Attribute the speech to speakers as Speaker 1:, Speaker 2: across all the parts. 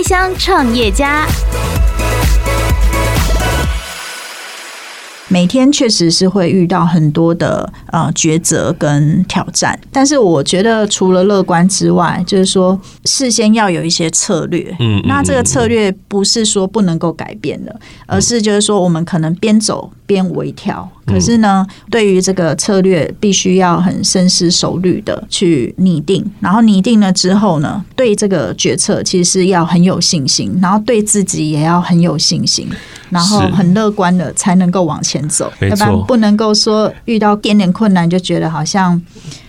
Speaker 1: 开箱创业家。
Speaker 2: 每天确实是会遇到很多的呃抉择跟挑战，但是我觉得除了乐观之外，就是说事先要有一些策略。嗯，那这个策略不是说不能够改变的，而是就是说我们可能边走边微调。可是呢，对于这个策略，必须要很深思熟虑的去拟定，然后拟定了之后呢，对这个决策其实是要很有信心，然后对自己也要很有信心。然后很乐观的才能够往前走，要不然不能够说遇到点点困难就觉得好像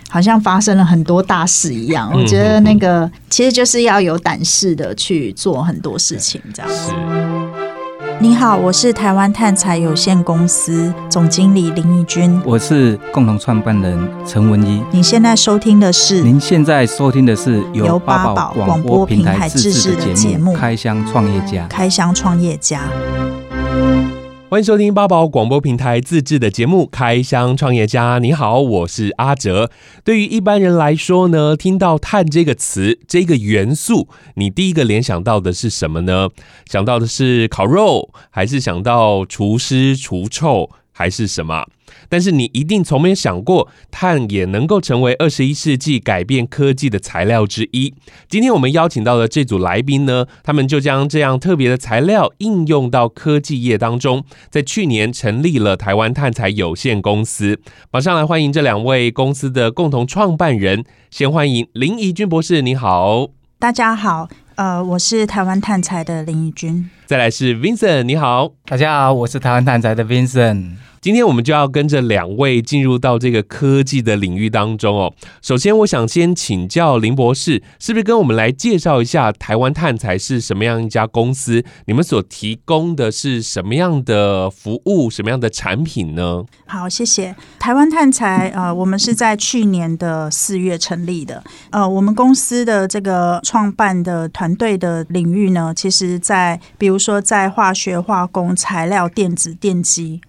Speaker 2: 好像发生了很多大事一样。我觉得那个其实就是要有胆识的去做很多事情，这样子。你好，我是台湾探材有限公司总经理林义君，
Speaker 3: 我是共同创办人陈文一。
Speaker 2: 你现在收听的是？
Speaker 3: 您现在收听的是由八宝广播平台自制的节目《开箱创业家》。
Speaker 2: 开箱创业家。
Speaker 4: 欢迎收听八宝广播平台自制的节目《开箱创业家》。你好，我是阿哲。对于一般人来说呢，听到碳这个词、这个元素，你第一个联想到的是什么呢？想到的是烤肉，还是想到除湿除臭，还是什么？但是你一定从没有想过，碳也能够成为二十一世纪改变科技的材料之一。今天我们邀请到的这组来宾呢，他们就将这样特别的材料应用到科技业当中，在去年成立了台湾碳材有限公司。马上来欢迎这两位公司的共同创办人，先欢迎林怡君博士，你好。
Speaker 2: 大家好，呃，我是台湾碳材的林怡君。
Speaker 4: 再来是 Vincent，你好。
Speaker 3: 大家好，我是台湾碳材的 Vincent。
Speaker 4: 今天我们就要跟着两位进入到这个科技的领域当中哦。首先，我想先请教林博士，是不是跟我们来介绍一下台湾探材是什么样一家公司？你们所提供的是什么样的服务、什么样的产品呢？
Speaker 2: 好，谢谢。台湾探材，呃，我们是在去年的四月成立的。呃，我们公司的这个创办的团队的领域呢，其实在比如说在化学、化工、材料、电子、电机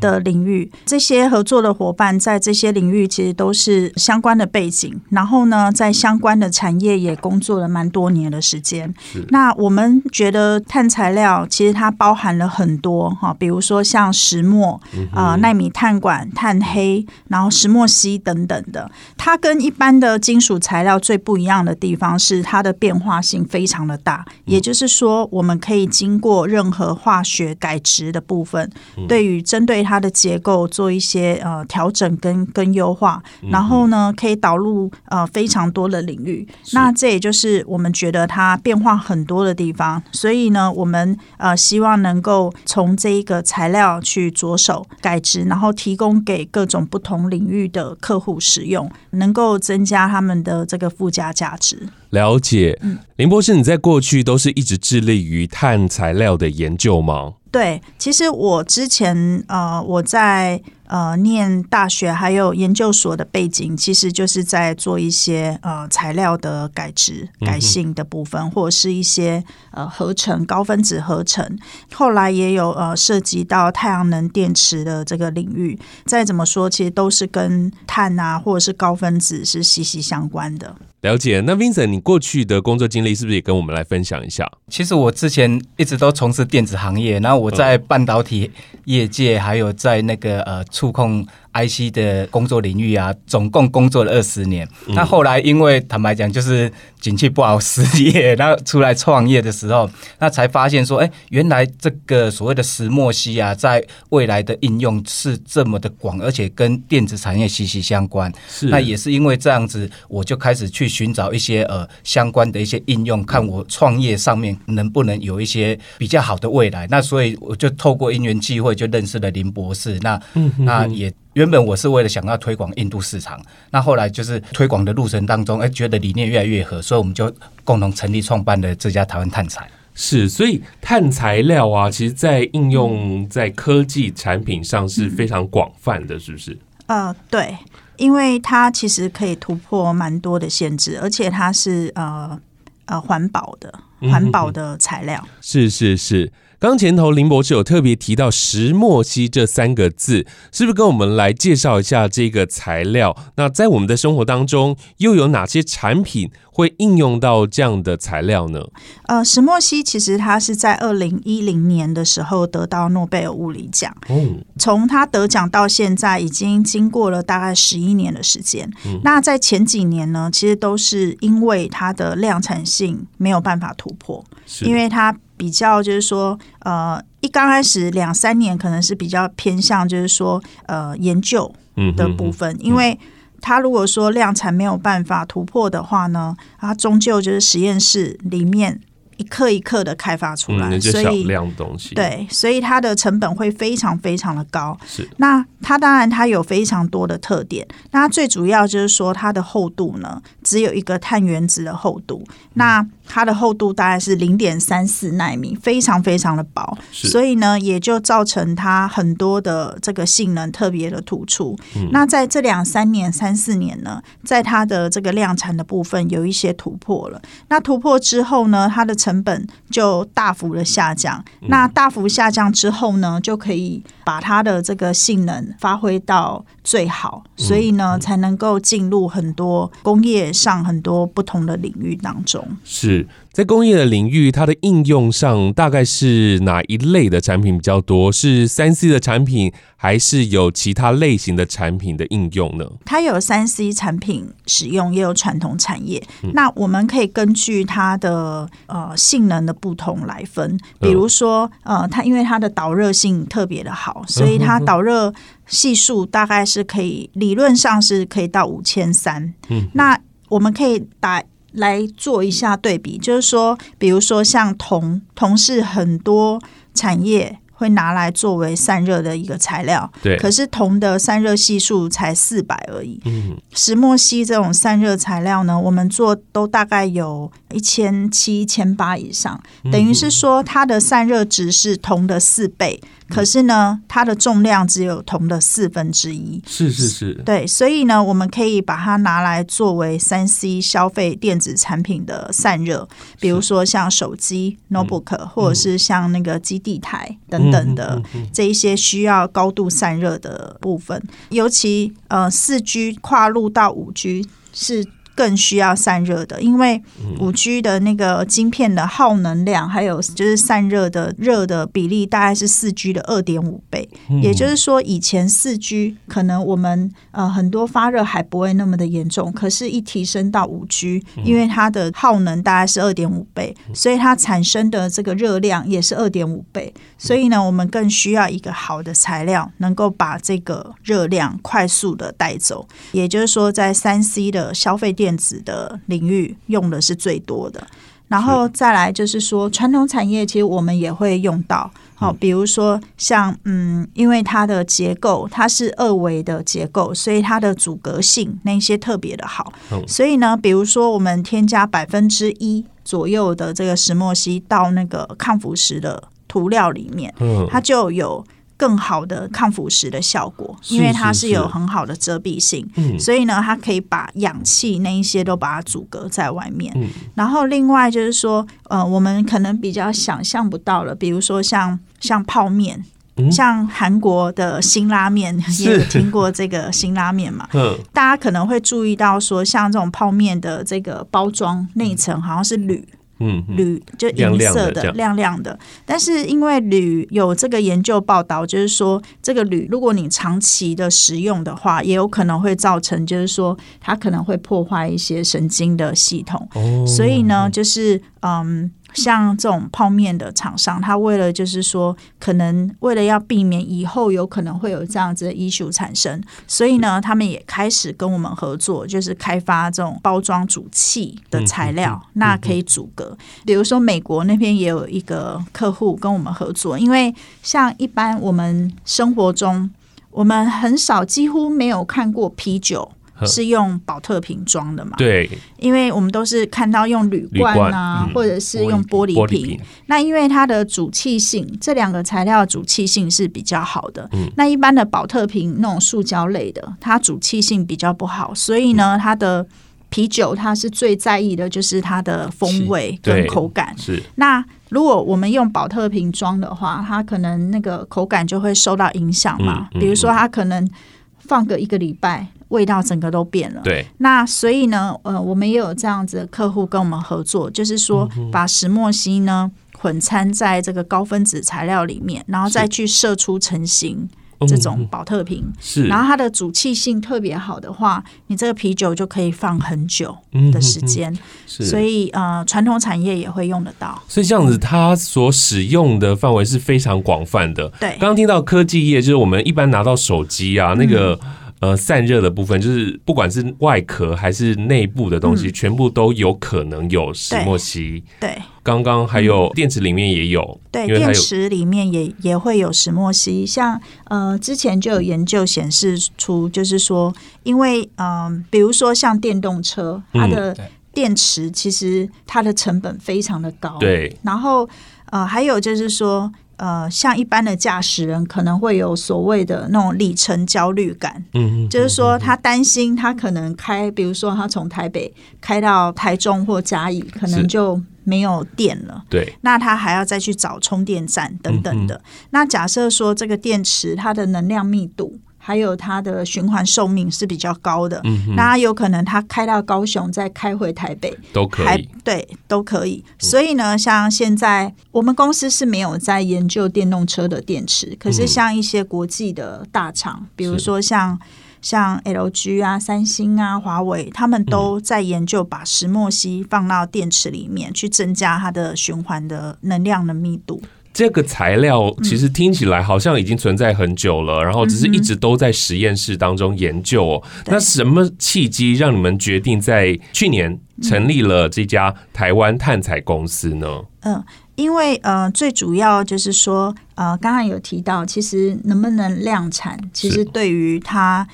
Speaker 2: 的。领域，这些合作的伙伴在这些领域其实都是相关的背景，然后呢，在相关的产业也工作了蛮多年的时间。那我们觉得碳材料其实它包含了很多哈，比如说像石墨啊、纳米碳管、碳黑，然后石墨烯等等的。它跟一般的金属材料最不一样的地方是它的变化性非常的大，也就是说，我们可以经过任何化学改质的部分，对于针对它的。结构做一些呃调整跟跟优化，然后呢，可以导入呃非常多的领域。那这也就是我们觉得它变化很多的地方。所以呢，我们呃希望能够从这一个材料去着手改质，然后提供给各种不同领域的客户使用，能够增加他们的这个附加价值。
Speaker 4: 了解，嗯，林博士，你在过去都是一直致力于碳材料的研究吗？
Speaker 2: 对，其实我之前呃，我在。呃，念大学还有研究所的背景，其实就是在做一些呃材料的改质、改性的部分，或者是一些呃合成、高分子合成。后来也有呃涉及到太阳能电池的这个领域。再怎么说，其实都是跟碳啊，或者是高分子是息息相关的。
Speaker 4: 了解。那 Vincent，你过去的工作经历是不是也跟我们来分享一下？
Speaker 3: 其实我之前一直都从事电子行业，然后我在半导体业界，还有在那个呃。触控 IC 的工作领域啊，总共工作了二十年。那后来因为坦白讲，就是景气不好失业，然后出来创业的时候，那才发现说，哎，原来这个所谓的石墨烯啊，在未来的应用是这么的广，而且跟电子产业息息相关。是，那也是因为这样子，我就开始去寻找一些呃相关的一些应用，看我创业上面能不能有一些比较好的未来。那所以我就透过因缘际会，就认识了林博士。那那也。原本我是为了想要推广印度市场，那后来就是推广的路程当中，哎，觉得理念越来越合，所以我们就共同成立创办了这家台湾碳材。
Speaker 4: 是，所以碳材料啊，其实在应用在科技产品上是非常广泛的，是不是？
Speaker 2: 呃，对，因为它其实可以突破蛮多的限制，而且它是呃呃环保的环保的材料。
Speaker 4: 是是是。刚前头林博士有特别提到石墨烯这三个字，是不是跟我们来介绍一下这个材料？那在我们的生活当中，又有哪些产品会应用到这样的材料呢？
Speaker 2: 呃，石墨烯其实它是在二零一零年的时候得到诺贝尔物理奖。嗯，从它得奖到现在，已经经过了大概十一年的时间。嗯，那在前几年呢，其实都是因为它的量产性没有办法突破，因为它。比较就是说，呃，一刚开始两三年可能是比较偏向就是说，呃，研究的部分，因为它如果说量产没有办法突破的话呢，它终究就是实验室里面。一克一克的开发出来，
Speaker 4: 嗯、所以量东西
Speaker 2: 对，所以它的成本会非常非常的高。
Speaker 4: 是，
Speaker 2: 那它当然它有非常多的特点，那最主要就是说它的厚度呢，只有一个碳原子的厚度，嗯、那它的厚度大概是零点三四纳米，非常非常的薄，所以呢，也就造成它很多的这个性能特别的突出。嗯、那在这两三年、三四年呢，在它的这个量产的部分有一些突破了。那突破之后呢，它的成成本就大幅的下降，那大幅下降之后呢，就可以把它的这个性能发挥到最好，所以呢，才能够进入很多工业上很多不同的领域当中。
Speaker 4: 是。在工业的领域，它的应用上大概是哪一类的产品比较多？是三 C 的产品，还是有其他类型的产品的应用呢？
Speaker 2: 它有三 C 产品使用，也有传统产业。嗯、那我们可以根据它的呃性能的不同来分，比如说呃，它因为它的导热性特别的好，所以它导热系数大概是可以理论上是可以到五千三。嗯，那我们可以打。来做一下对比，就是说，比如说像铜，铜是很多产业会拿来作为散热的一个材料，
Speaker 4: 对。
Speaker 2: 可是铜的散热系数才四百而已。嗯。石墨烯这种散热材料呢，我们做都大概有一千七、一千八以上，等于是说它的散热值是铜的四倍。可是呢，它的重量只有铜的四分之一。
Speaker 4: 是是是，
Speaker 2: 对，所以呢，我们可以把它拿来作为三 C 消费电子产品的散热，比如说像手机、notebook，、嗯、或者是像那个基地台等等的这一些需要高度散热的部分。尤其呃，四 G 跨入到五 G 是。更需要散热的，因为五 G 的那个晶片的耗能量，还有就是散热的热的比例，大概是四 G 的二点五倍。也就是说，以前四 G 可能我们呃很多发热还不会那么的严重，可是，一提升到五 G，因为它的耗能大概是二点五倍，所以它产生的这个热量也是二点五倍。所以呢，我们更需要一个好的材料，能够把这个热量快速的带走。也就是说，在三 C 的消费电子的领域用的是最多的，然后再来就是说，传统产业其实我们也会用到。好，比如说像嗯，因为它的结构它是二维的结构，所以它的阻隔性那些特别的好。所以呢，比如说我们添加百分之一左右的这个石墨烯到那个抗腐蚀的涂料里面，它就有更好的抗腐蚀的效果，因为它是有很好的遮蔽性，所以呢，它可以把氧气那一些都把它阻隔在外面。然后另外就是说，呃，我们可能比较想象不到了，比如说像像泡面，像韩国的辛拉面，也有听过这个辛拉面嘛？大家可能会注意到说，像这种泡面的这个包装内层好像是铝。嗯，铝就银色的，亮亮的。但是因为铝有这个研究报道，就是说这个铝，如果你长期的食用的话，也有可能会造成，就是说它可能会破坏一些神经的系统。哦，所以呢，就是嗯。像这种泡面的厂商，他为了就是说，可能为了要避免以后有可能会有这样子的 issue 产生，所以呢，他们也开始跟我们合作，就是开发这种包装煮气的材料，那可以阻隔。比如说美国那边也有一个客户跟我们合作，因为像一般我们生活中，我们很少几乎没有看过啤酒。是用宝特瓶装的嘛？
Speaker 4: 对，
Speaker 2: 因为我们都是看到用铝罐啊，罐嗯、或者是用玻璃瓶。那因为它的主气性，这两个材料的阻气性是比较好的。嗯、那一般的宝特瓶那种塑胶类的，它主气性比较不好，所以呢，它的啤酒它是最在意的就是它的风味跟口感。
Speaker 4: 是。
Speaker 2: 那如果我们用宝特瓶装的话，它可能那个口感就会受到影响嘛。嗯嗯、比如说，它可能放个一个礼拜，味道整个都变了。
Speaker 4: 对。
Speaker 2: 那所以呢，呃，我们也有这样子的客户跟我们合作，就是说把石墨烯呢混掺在这个高分子材料里面，然后再去射出成型。这种保特瓶
Speaker 4: 是，
Speaker 2: 然后它的煮气性特别好的话，你这个啤酒就可以放很久的时间。
Speaker 4: 是，
Speaker 2: 所以呃，传统产业也会用得到。
Speaker 4: 所以这样子，它所使用的范围是非常广泛的。
Speaker 2: 对，
Speaker 4: 刚刚听到科技业，就是我们一般拿到手机啊，那个。呃，散热的部分就是不管是外壳还是内部的东西，嗯，全部都有可能有石墨烯。
Speaker 2: 对，
Speaker 4: 刚刚还有电池里面也有，
Speaker 2: 对，电池里面也也会有石墨烯。像呃，之前就有研究显示出，就是说，因为嗯，呃，比如说像电动车，它的电池其实它的成本非常的高。
Speaker 4: 对，
Speaker 2: 然后呃，还有就是说。呃，像一般的驾驶人可能会有所谓的那种里程焦虑感，嗯，就是说他担心他可能开，比如说他从台北开到台中或嘉义，可能就没有电了，
Speaker 4: 对，
Speaker 2: 那他还要再去找充电站等等的。那假设说这个电池它的能量密度。还有它的循环寿命是比较高的，嗯，那有可能它开到高雄再开回台北。
Speaker 4: 都可以，
Speaker 2: 对，都可以。所以呢，像现在我们公司是没有在研究电动车的电池，可是像一些国际的大厂，比如说像像 LG 啊、三星啊、华为，他们都在研究把石墨烯放到电池里面，去增加它的循环的能量的密度。
Speaker 4: 这个材料其实听起来好像已经存在很久了，嗯、然后只是一直都在实验室当中研究哦。嗯、那什么契机让你们决定在去年成立了这家台湾碳材公司呢？
Speaker 2: 嗯，因为呃，最主要就是说呃，刚刚有提到，其实能不能量产，其实对于它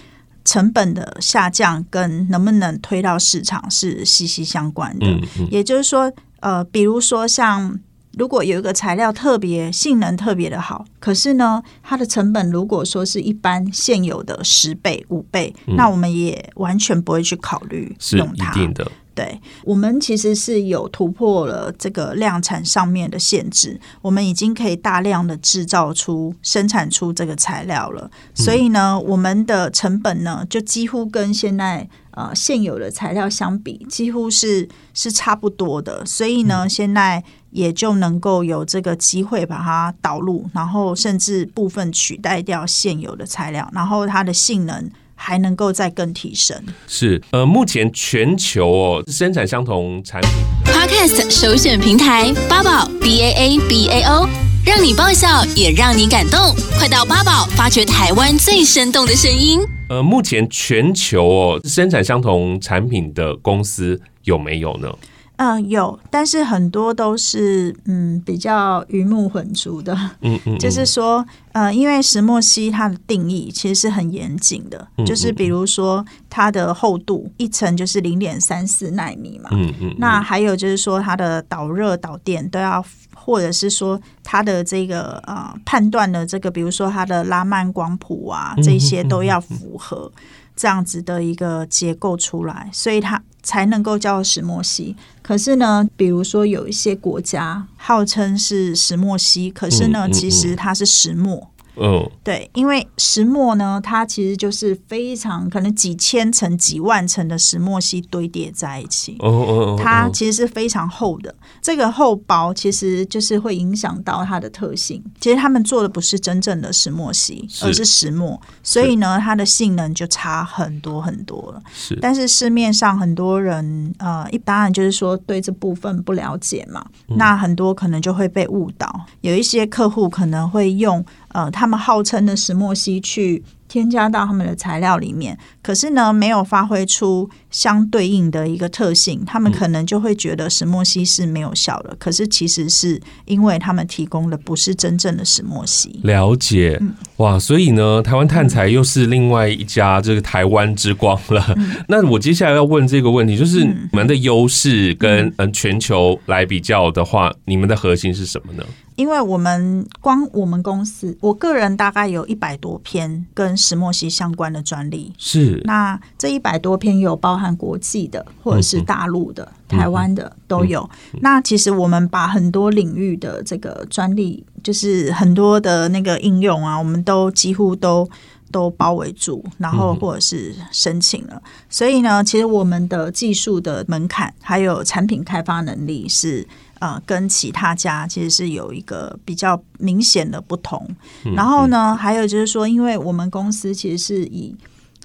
Speaker 2: 成本的下降跟能不能推到市场是息息相关的。嗯嗯、也就是说，呃，比如说像。如果有一个材料特别性能特别的好，可是呢，它的成本如果说是一般现有的十倍、五倍，嗯，那我们也完全不会去考虑用它。
Speaker 4: 是一定的。
Speaker 2: 对，我们其实是有突破了这个量产上面的限制，我们已经可以大量的制造出、生产出这个材料了。所以呢，我们的成本呢，就几乎跟现在呃现有的材料相比，几乎是是差不多的。所以呢，现在。也就能够有这个机会把它导入，然后甚至部分取代掉现有的材料，然后它的性能还能够再更提升。
Speaker 4: 是，呃，目前全球哦生产相同产品
Speaker 1: ，Podcast 首选平台八宝 B A A B A O，让你爆笑也让你感动，快到八宝发掘台湾最生动的声音。
Speaker 4: 呃，目前全球哦生产相同产品的公司有没有呢？
Speaker 2: 嗯、呃，有，但是很多都是嗯比较鱼目混珠的，嗯嗯，嗯，就是说，呃，因为石墨烯它的定义其实是很严谨的，嗯，就是比如说它的厚度一层就是零点三四纳米嘛，嗯嗯，那还有就是说它的导热导电都要，或者是说它的这个呃判断的这个，比如说它的拉曼光谱啊，这些都要符合这样子的一个结构出来，所以它。才能够叫石墨烯。可是呢，比如说有一些国家号称是石墨烯，可是呢，其实它是石墨。嗯，对，因为石墨呢，它其实就是非常可能几千层、几万层的石墨烯堆叠在一起。哦哦哦，它其实是非常厚的。这个厚薄其实就是会影响到它的特性。其实他们做的不是真正的石墨烯，而是石墨，所以呢，它的性能就差很多很多了。是，但是市面上很多人呃，一当然就是说对这部分不了解嘛，那很多可能就会被误导。有一些客户可能会用。呃，他们号称的石墨烯去添加到他们的材料里面，可是呢，没有发挥出相对应的一个特性，他们可能就会觉得石墨烯是没有效的。可是其实是因为他们提供的不是真正的石墨烯。
Speaker 4: 了解，嗯，哇，所以呢，台湾碳材又是另外一家这个台湾之光了。嗯。那我接下来要问这个问题，就是你们的优势跟嗯全球来比较的话，你们的核心是什么呢？
Speaker 2: 因为我们光我们公司，我个人大概有一百多篇跟跟石墨烯相关的专利。
Speaker 4: 是，
Speaker 2: 那这一百多篇有包含国际的，或者是大陆的、嗯、台湾的都有、嗯。那其实我们把很多领域的这个专利，就是很多的那个应用啊，我们都几乎都。都包围住，然后或者是申请了，嗯，所以呢，其实我们的技术的门槛还有产品开发能力是呃，跟其他家其实是有一个比较明显的不同。嗯，然后呢，还有就是说，因为我们公司其实是以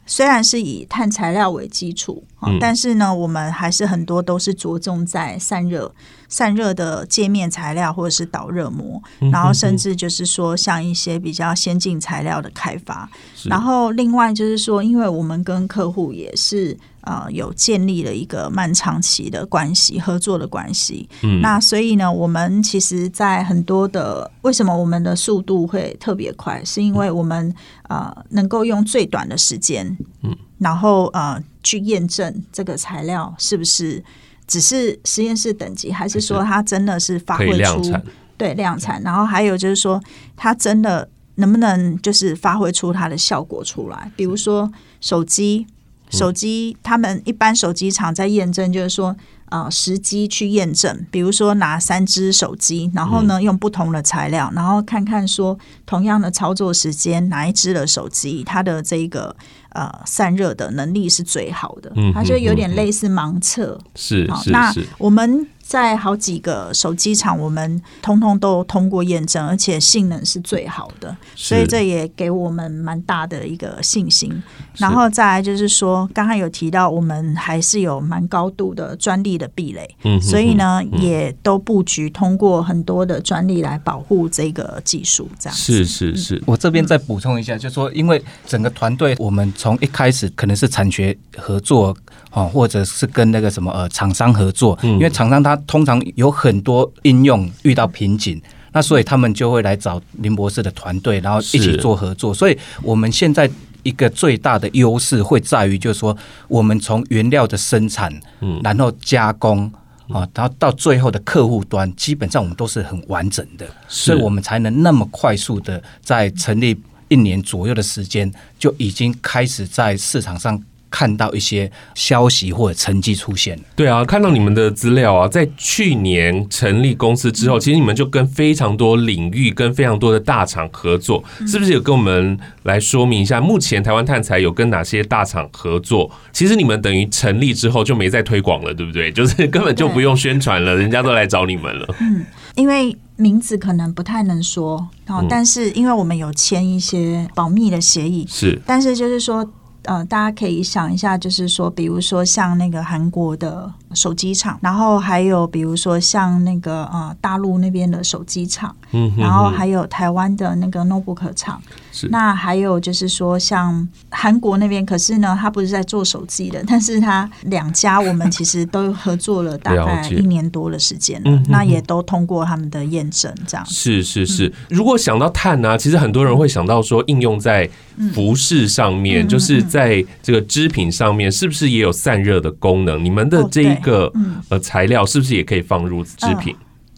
Speaker 2: 虽然是以碳材料为基础，嗯，但是呢，我们还是很多都是着重在散热。散热的界面材料或者是导热膜，然后甚至就是说像一些比较先进材料的开发，然后另外就是说，因为我们跟客户也是呃有建立了一个漫长期的关系，合作的关系。嗯，那所以呢，我们其实，在很多的为什么我们的速度会特别快，是因为我们呃能够用最短的时间，嗯，然后呃去验证这个材料是不是。只是实验室等级，还是说它真的是发挥出对量产？然后还有就是说，它真的能不能就是发挥出它的效果出来？比如说手机，手机他们一般手机厂在验证，就是说。啊、呃，时机去验证，比如说拿三只手机，然后呢用不同的材料，然后看看说同样的操作时间，哪一只的手机它的这个呃散热的能力是最好的，它就有点类似盲测。是，好，那我们。在好几个手机厂，我们通通都通过验证，而且性能是最好的，所以这也给我们蛮大的一个信心。然后再来就是说，刚刚有提到，我们还是有蛮高度的专利的壁垒，嗯，所以呢，也都布局通过很多的专利来保护这个技术。这样
Speaker 4: 是是是，
Speaker 3: 我这边再补充一下，就是说，因为整个团队，我们从一开始可能是产学合作。哦，或者是跟那个什么呃厂商合作，因为厂商他通常有很多应用遇到瓶颈，那所以他们就会来找林博士的团队，然后一起做合作。所以我们现在一个最大的优势会在于，就是说我们从原料的生产，嗯，然后加工啊，然后到最后的客户端，基本上我们都是很完整的，所以我们才能那么快速的在成立一年左右的时间，就已经开始在市场上。看到一些消息或者成绩出现。
Speaker 4: 对啊，看到你们的资料啊，在去年成立公司之后，其实你们就跟非常多领域、跟非常多的大厂合作，是不是有跟我们来说明一下？目前台湾碳材有跟哪些大厂合作？其实你们等于成立之后就没再推广了，对不对？就是根本就不用宣传了，人家都来找你们了。
Speaker 2: 嗯，因为名字可能不太能说哦，但是因为我们有签一些保密的协议，是，但是就是说。呃，大家可以想一下，就是说，比如说像那个韩国的手机厂，然后还有比如说像那个呃大陆那边的手机厂，嗯，然后还有台湾的那个 notebook 厂，是。那还有就是说像韩国那边，可是呢，他不是在做手机的，但是他两家我们其实都合作了大概一年多的时间了，那也都通过他们的验证，这样。
Speaker 4: 是是是、嗯。如果想到碳呢、啊，其实很多人会想到说应用在服饰上面，嗯、就是。在这个织品上面，是不是也有散热的功能？你们的这一个呃材料，是不是也可以放入织品？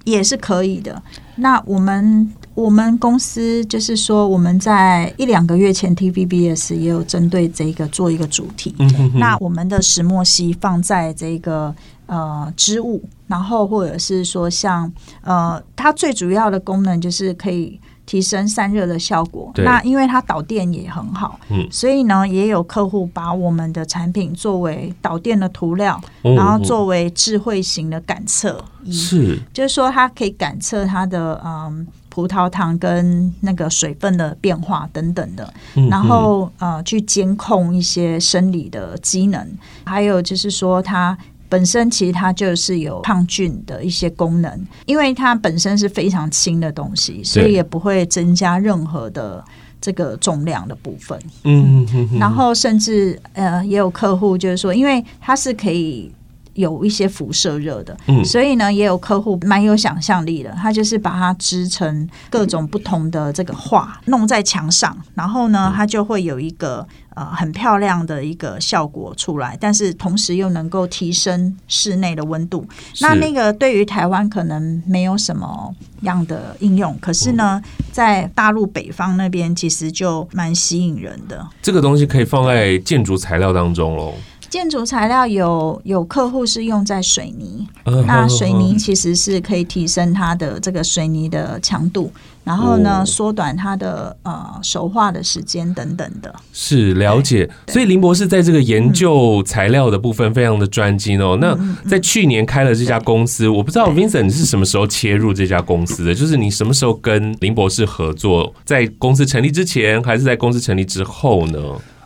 Speaker 2: 也是可以的。那我们我们公司就是说，我们在一两个月前，TVBS 也有针对这个做一个主题。那我们的石墨烯放在这个呃织物，然后或者是说像呃，它最主要的功能就是可以。提升散热的效果，那因为它导电也很好，嗯，所以呢，也有客户把我们的产品作为导电的涂料，嗯，然后作为智慧型的感测仪，是，就是说它可以感测它的嗯葡萄糖跟那个水分的变化等等的，嗯，然后呃去监控一些生理的机能，还有就是说它。本身其实它就是有抗菌的一些功能，因为它本身是非常轻的东西，所以也不会增加任何的这个重量的部分。嗯，然后甚至呃也有客户就是说，因为它是可以有一些辐射热的，
Speaker 4: 嗯，
Speaker 2: 所以呢，也有客户蛮有想象力的，他就是把它织成各种不同的这个画，弄在墙上，然后呢，它就会有一个呃很漂亮的一个效果出来，但是同时又能够提升室内的温度。那那个对于台湾可能没有什么样的应用，可是呢，在大陆北方那边其实就蛮吸引人的。
Speaker 4: 这个东西可以放在建筑材料当中喽。
Speaker 2: 建筑材料有有客户是用在水泥，
Speaker 4: 嗯、
Speaker 2: 那水泥其实是可以提升它的这个水泥的强度，然后呢缩、哦、短它的呃熟化的时间等等的。
Speaker 4: 是了解，所以林博士在这个研究材料的部分非常的专精哦。嗯、那在去年开了这家公司，我不知道 Vincent 是什么时候切入这家公司的，就是你什么时候跟林博士合作，在公司成立之前还是在公司成立之后呢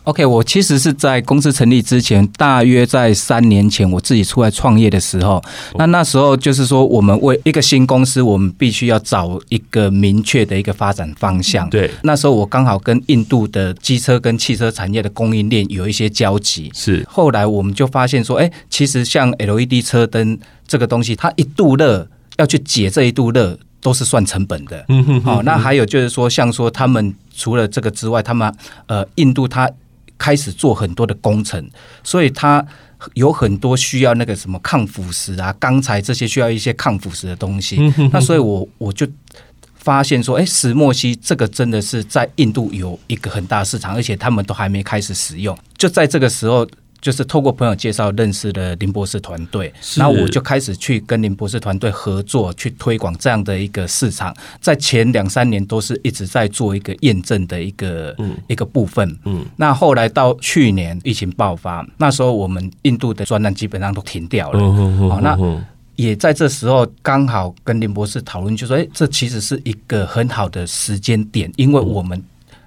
Speaker 3: ？OK，我其实是在公司成立之前，大约在三年前，我自己出来创业的时候，那那时候就是说，我们为一个新公司，我们必须要找一个明确的一个发展方向。
Speaker 4: 对，
Speaker 3: 那时候我刚好跟印度的机车跟汽车产业的供应链有一些交集。
Speaker 4: 是，
Speaker 3: 后来我们就发现说，哎，其实像 LED 车灯这个东西，它一度热要去解这一度热，都是算成本的。嗯哼，好，那还有就是说，像说他们除了这个之外，他们呃，印度它开始做很多的工程，所以它有很多需要那个什么抗腐蚀啊、钢材这些需要一些抗腐蚀的东西。那所以我我就发现说，哎，石墨烯这个真的是在印度有一个很大市场，而且他们都还没开始使用。就在这个时候。就是透过朋友介绍认识的林博士团队，那我就开始去跟林博士团队合作，去推广这样的一个市场。在前两三年都是一直在做一个验证的一个一个部分。嗯，那后来到去年疫情爆发，那时候我们印度的专栏基本上都停掉了。好，那也在这时候刚好跟林博士讨论，就说：“哎，这其实是一个很好的时间点，因为我们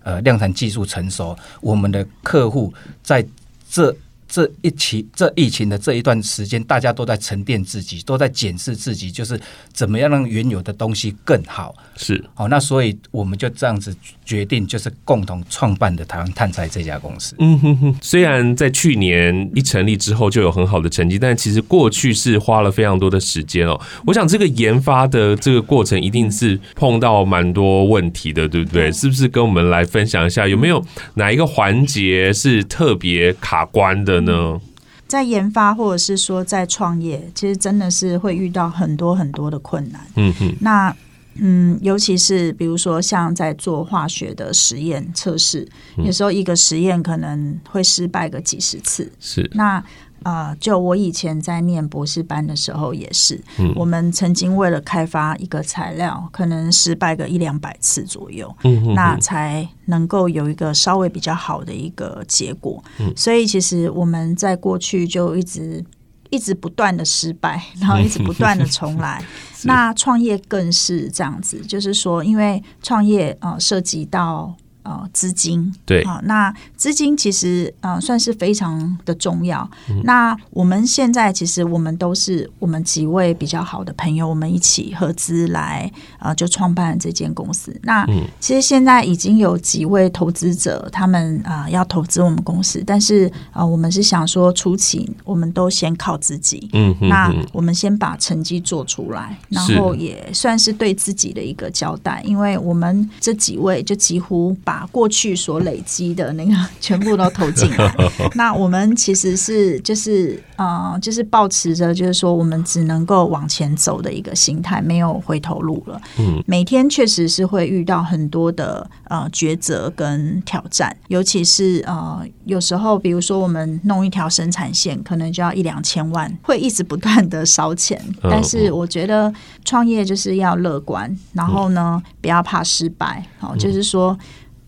Speaker 3: 呃量产技术成熟，我们的客户在这。”这一期这疫情的这一段时间，大家都在沉淀自己，都在检视自己，就是怎么样让原有的东西更好。
Speaker 4: 是，
Speaker 3: 好，那所以我们就这样子决定，就是共同创办的台湾碳材这家公司。
Speaker 4: 嗯哼哼，虽然在去年一成立之后就有很好的成绩，但其实过去是花了非常多的时间哦。我想这个研发的这个过程一定是碰到蛮多问题的，对不对？是不是跟我们来分享一下，有没有哪一个环节是特别卡关的？呢，
Speaker 2: 在研发或者是说在创业，其实真的是会遇到很多很多的困难。
Speaker 4: 嗯哼，
Speaker 2: 那嗯，尤其是比如说像在做化学的实验测试，有时候一个实验可能会失败个几十次。
Speaker 4: 是
Speaker 2: 那。啊、呃，就我以前在念博士班的时候也是，
Speaker 4: 嗯、
Speaker 2: 我们曾经为了开发一个材料，可能失败个一两百次左右，
Speaker 4: 嗯、哼哼
Speaker 2: 那才能够有一个稍微比较好的一个结果。
Speaker 4: 嗯、
Speaker 2: 所以其实我们在过去就一直一直不断的失败，然后一直不断的重来。那创业更是这样子，就是说，因为创业啊、呃、涉及到。呃，资金
Speaker 4: 对，
Speaker 2: 好，那资金其实呃算是非常的重要。嗯、那我们现在其实我们都是我们几位比较好的朋友，我们一起合资来呃就创办这间公司。那、嗯、其实现在已经有几位投资者，他们啊、呃、要投资我们公司，但是啊、呃、我们是想说初期我们都先靠自己。
Speaker 4: 嗯，嗯，
Speaker 2: 那我们先把成绩做出来，然后也算是对自己的一个交代，因为我们这几位就几乎把把过去所累积的那个全部都投进来，那我们其实是就是呃，就是抱持着就是说我们只能够往前走的一个心态，没有回头路了。
Speaker 4: 嗯，
Speaker 2: 每天确实是会遇到很多的呃抉择跟挑战，尤其是呃有时候，比如说我们弄一条生产线，可能就要一两千万，会一直不断的烧钱。但是我觉得创业就是要乐观，然后呢，不要怕失败。好，就是说。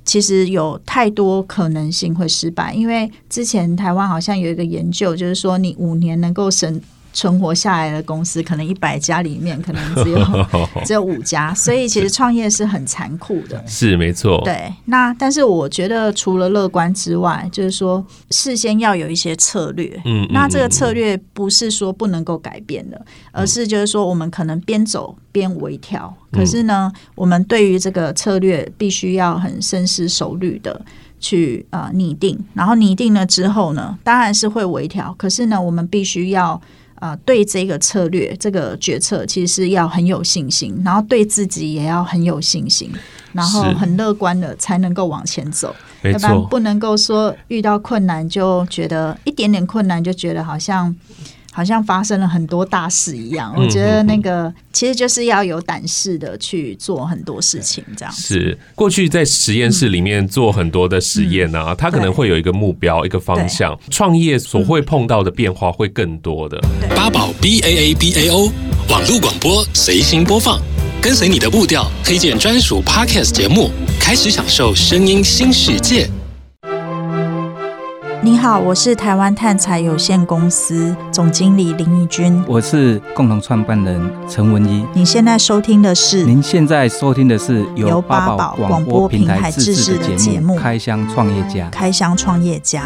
Speaker 2: 其实有太多可能性会失败，因为之前台湾好像有一个研究，就是说你五年能够省存活下来的公司，可能一百家里面可能只有 只有五家，所以其实创业是很残酷的。
Speaker 4: 是没错。
Speaker 2: 对，那但是我觉得除了乐观之外，就是说事先要有一些策略。
Speaker 4: 嗯，
Speaker 2: 那这个策略不是说不能够改变的，而是就是说我们可能边走边微调。可是呢，我们对于这个策略必须要很深思熟虑的去呃拟定，然后拟定了之后呢，当然是会微调。可是呢，我们必须要。呃，对这个策略、这个决策，其实是要很有信心，然后对自己也要很有信心，然后很乐观的才能够往前走。要不然不能够说遇到困难就觉得一点点困难就觉得好像。好像发生了很多大事一样，我觉得那个其实就是要有胆识的去做很多事情，这样
Speaker 4: 是过去在实验室里面做很多的实验啊，它可能会有一个目标、一个方向。创业所会碰到的变化会更多的。
Speaker 5: 八宝 B A A B A O 网络广播随心播放，跟随你的步调，推荐专属 Podcast 节目，开始享受声音新世界。
Speaker 2: 你好，我是台湾碳材有限公司总经理林义君。
Speaker 3: 我是共同创办人陈文一。
Speaker 2: 你现在收听的是？
Speaker 3: 您现在收听的是由八宝广播平台自制的节目《开箱创业家》。
Speaker 2: 开箱创业家。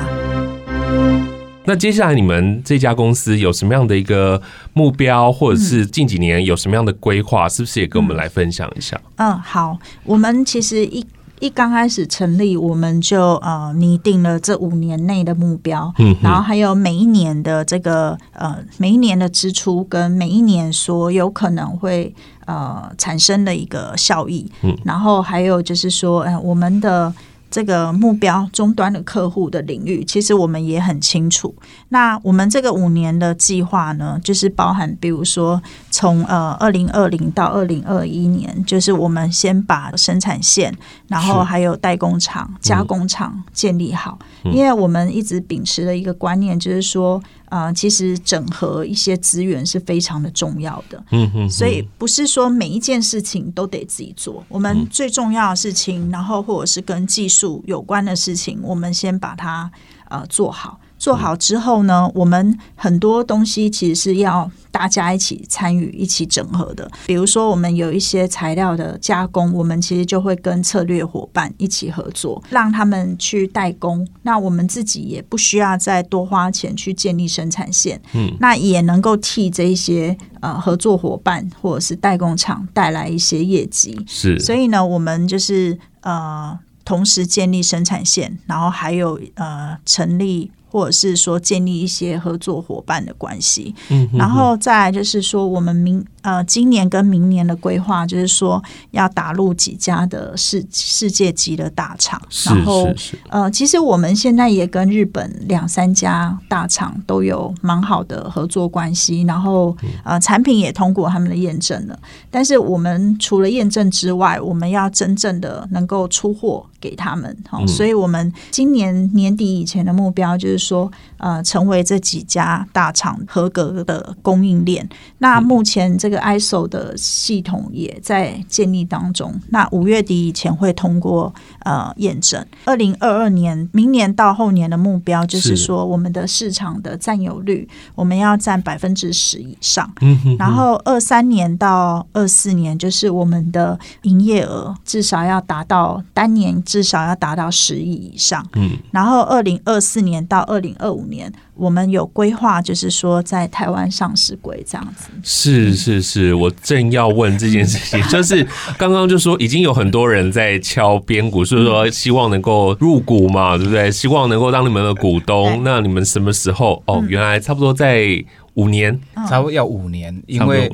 Speaker 4: 那接下来你们这家公司有什么样的一个目标，或者是近几年有什么样的规划？是不是也跟我们来分享一下？
Speaker 2: 嗯，好，我们其实一。一刚开始成立，我们就呃拟定了这五年内的目标，嗯，然后还有每一年的这个呃每一年的支出跟每一年所有可能会呃产生的一个效益，嗯，然后还有就是说，呃，我们的。这个目标终端的客户的领域，其实我们也很清楚。那我们这个五年的计划呢，就是包含，比如说从呃二零二零到二零二一年，就是我们先把生产线，然后还有代工厂、加工厂建立好，因为我们一直秉持的一个观念，就是说。啊、呃，其实整合一些资源是非常的重要的。嗯嗯，所以不是说每一件事情都得自己做。我们最重要的事情，然后或者是跟技术有关的事情，我们先把它呃做好。做好之后呢，我们很多东西其实是要大家一起参与、一起整合的。比如说，我们有一些材料的加工，我们其实就会跟策略伙伴一起合作，让他们去代工。那我们自己也不需要再多花钱去建立生产线，嗯，那也能够替这一些呃合作伙伴或者是代工厂带来一些业绩。
Speaker 4: 是，
Speaker 2: 所以呢，我们就是呃同时建立生产线，然后还有呃成立。或者是说建立一些合作伙伴的关系，嗯，然后再来就是说我们明呃今年跟明年的规划就是说要打入几家的世世界级的大厂，然后呃其实我们现在也跟日本两三家大厂都有蛮好的合作关系，然后呃产品也通过他们的验证了，但是我们除了验证之外，我们要真正的能够出货给他们，好，所以我们今年年底以前的目标就是。说呃，成为这几家大厂合格的供应链。那目前这个 ISO 的系统也在建立当中。那五月底以前会通过呃验证。二零二二年，明年到后年的目标就是说，我们的市场的占有率我们要占百分之十以上。嗯然后二三年到二四年，就是我们的营业额至少要达到单年至少要达到十亿以上。嗯。然后二零二四年到二零二五年，我们有规划，就是说在台湾上市柜这样子。
Speaker 4: 是是是，我正要问这件事情，就是刚刚就说已经有很多人在敲边鼓，所以说希望能够入股嘛，对不对？希望能够当你们的股东。那你们什么时候？哦，原来差不多在五年，
Speaker 3: 差不多要五年，因为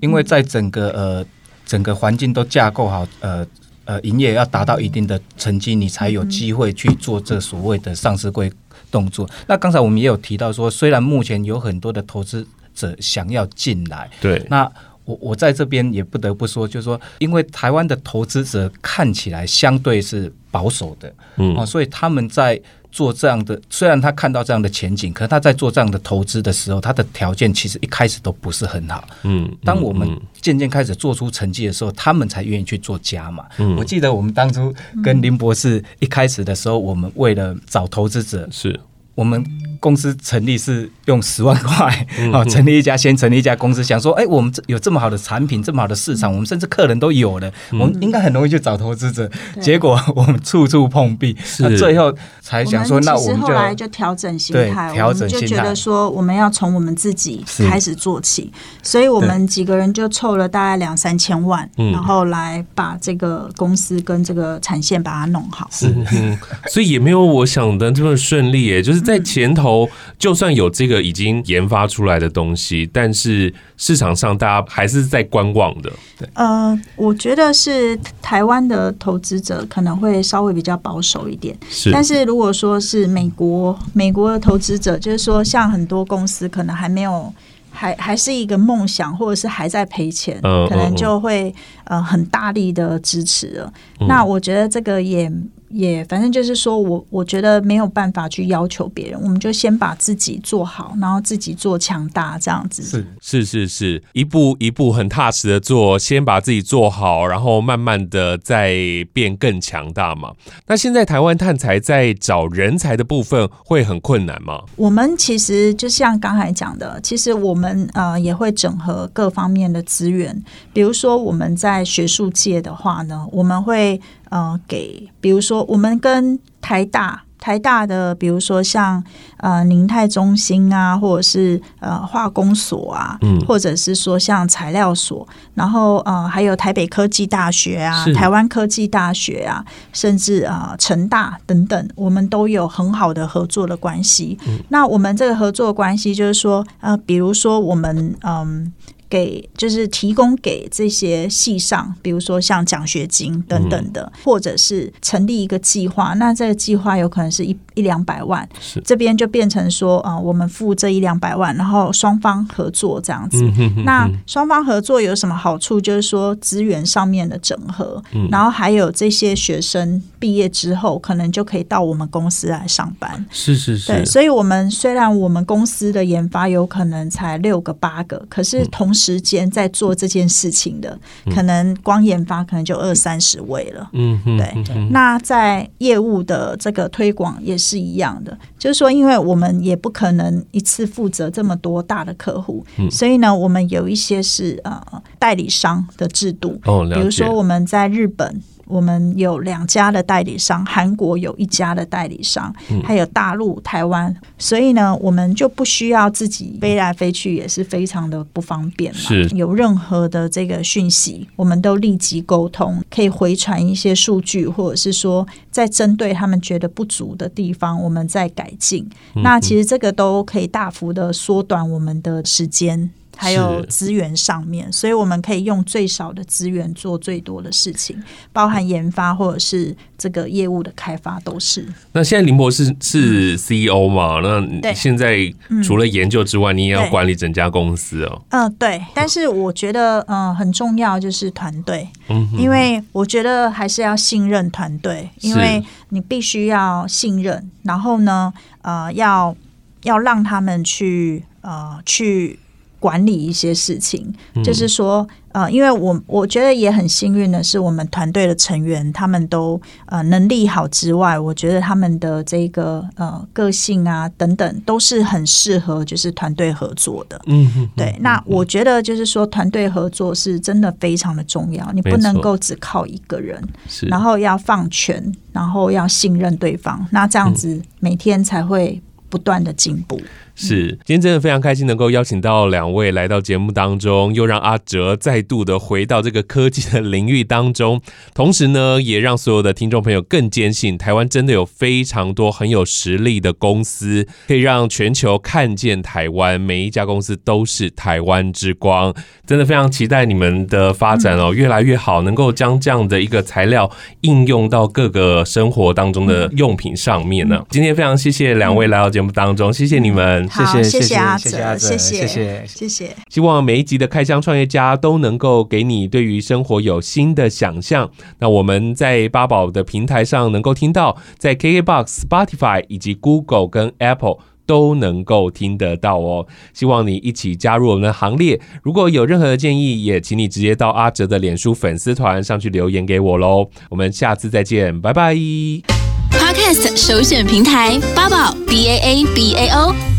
Speaker 3: 因为在整个呃整个环境都架构好，呃呃，营业要达到一定的成绩，你才有机会去做这所谓的上市柜。动作。那刚才我们也有提到说，虽然目前有很多的投资者想要进来，
Speaker 4: 对，
Speaker 3: 那我我在这边也不得不说，就是说，因为台湾的投资者看起来相对是保守的，嗯，啊，所以他们在。做这样的，虽然他看到这样的前景，可是他在做这样的投资的时候，他的条件其实一开始都不是很好。嗯，当我们渐渐开始做出成绩的时候，他们才愿意去做加码。嗯，我记得我们当初跟林博士一开始的时候，我们为了找投资者，是我们。公司成立是用十万块啊，成立一家，先成立一家公司，想说，哎，我们这有这么好的产品，这么好的市场，我们甚至客人都有了，我们应该很容易去找投资者。结果我们处处碰壁，那最后才想说，那我们就
Speaker 2: 后来就调整心态，调整心态，就觉得说我们要从我们自己开始做起，所以我们几个人就凑了大概两三千万，然后来把这个公司跟这个产线把它弄好。
Speaker 4: 是，所以也没有我想的这么顺利，哎，就是在前头。头就算有这个已经研发出来的东西，但是市场上大家还是在观望的。对，
Speaker 2: 呃，我觉得是台湾的投资者可能会稍微比较保守一点，
Speaker 4: 是。
Speaker 2: 但是如果说是美国，美国的投资者，就是说像很多公司可能还没有。还还是一个梦想，或者是还在赔钱，可能就会呃很大力的支持了。那我觉得这个也。也反正就是说我我觉得没有办法去要求别人，我们就先把自己做好，然后自己做强大，这样子。
Speaker 4: 是是是是，一步一步很踏实的做，先把自己做好，然后慢慢的再变更强大嘛。那现在台湾探材在找人才的部分会很困难吗？
Speaker 2: 我们其实就像刚才讲的，其实我们呃也会整合各方面的资源，比如说我们在学术界的话呢，我们会。呃，给比如说，我们跟台大、台大的，比如说像呃宁泰中心啊，或者是呃化工所啊，嗯，或者是说像材料所，然后呃还有台北科技大学啊，台湾科技大学啊，甚至啊呃成大等等，我们都有很好的合作的关系。嗯，那我们这个合作关系就是说，呃，比如说我们嗯。给就是提供给这些系上，比如说像奖学金等等的，嗯、或者是成立一个计划，那这个计划有可能是一一两百万，这边就变成说啊、呃，我们付这一两百万，然后双方合作这样子。嗯、哼哼哼那双方合作有什么好处？就是说资源上面的整合，嗯、然后还有这些学生毕业之后，可能就可以到我们公司来上班。
Speaker 4: 是是是。
Speaker 2: 对，所以我们虽然我们公司的研发有可能才六个八个，可是同时时间在做这件事情的，嗯、可能光研发可能就二三十位了。嗯，对。那在业务的这个推广也是一样的，就是说，因为我们也不可能一次负责这么多大的客户，嗯、所以呢，我们有一些是呃代理商的制度。哦，比如说我们在日本。我们有两家的代理商，韩国有一家的代理商，还有大陆、台湾，所以呢，我们就不需要自己飞来飞去，也是非常的不方便嘛。是有任何的这个讯息，我们都立即沟通，可以回传一些数据，或者是说，在针对他们觉得不足的地方，我们再改进。那其实这个都可以大幅的缩短我们的时间。还有资源上面，所以我们可以用最少的资源做最多的事情，包含研发或者是这个业务的开发都是。
Speaker 4: 那现在林博士是 CEO 嘛？那现在除了研究之外，你也要管理整家公司哦。
Speaker 2: 嗯，对。但是我觉得，嗯，很重要就是团队，因为我觉得还是要信任团队，因为你必须要信任，然后呢，呃，要要让他们去，呃，去。管理一些事情，就是说，呃，因为我我觉得也很幸运的是，我们团队的成员他们都呃能力好之外，我觉得他们的这个呃个性啊等等都是很适合就是团队合作的。嗯哼，对。那我觉得就是说，团队合作是真的非常的重要，你不能够只靠一个人，然后要放权，然后要信任对方，那这样子每天才会不断的进步。是，
Speaker 4: 今天真的非常开心能够邀请到两位来到节目当中，又让阿哲再度的回到这个科技的领域当中，同时呢，也让所有的听众朋友更坚信台湾真的有非常多很有实力的公司，可以让全球看见台湾，每一家公司都是台湾之光，真的非常期待你们的发展哦，越来越好，能够将这样的一个材料应用到各个生活当中的用品上面呢。今天非常谢谢两位来到节目当中，谢谢你们。
Speaker 2: 谢谢谢谢阿哲，谢谢谢谢谢谢。
Speaker 4: 希望每一集的开箱创业家都能够给你对于生活有新的想象。那我们在八宝的平台上能够听到，在 KK Box、Spotify 以及 Google 跟 Apple 都能够听得到哦。希望你一起加入我们的行列。如果有任何的建议，也请你直接到阿哲的脸书粉丝团上去留言给我喽。我们下次再见，拜拜。
Speaker 1: Podcast 首选平台八宝 B A A B A O。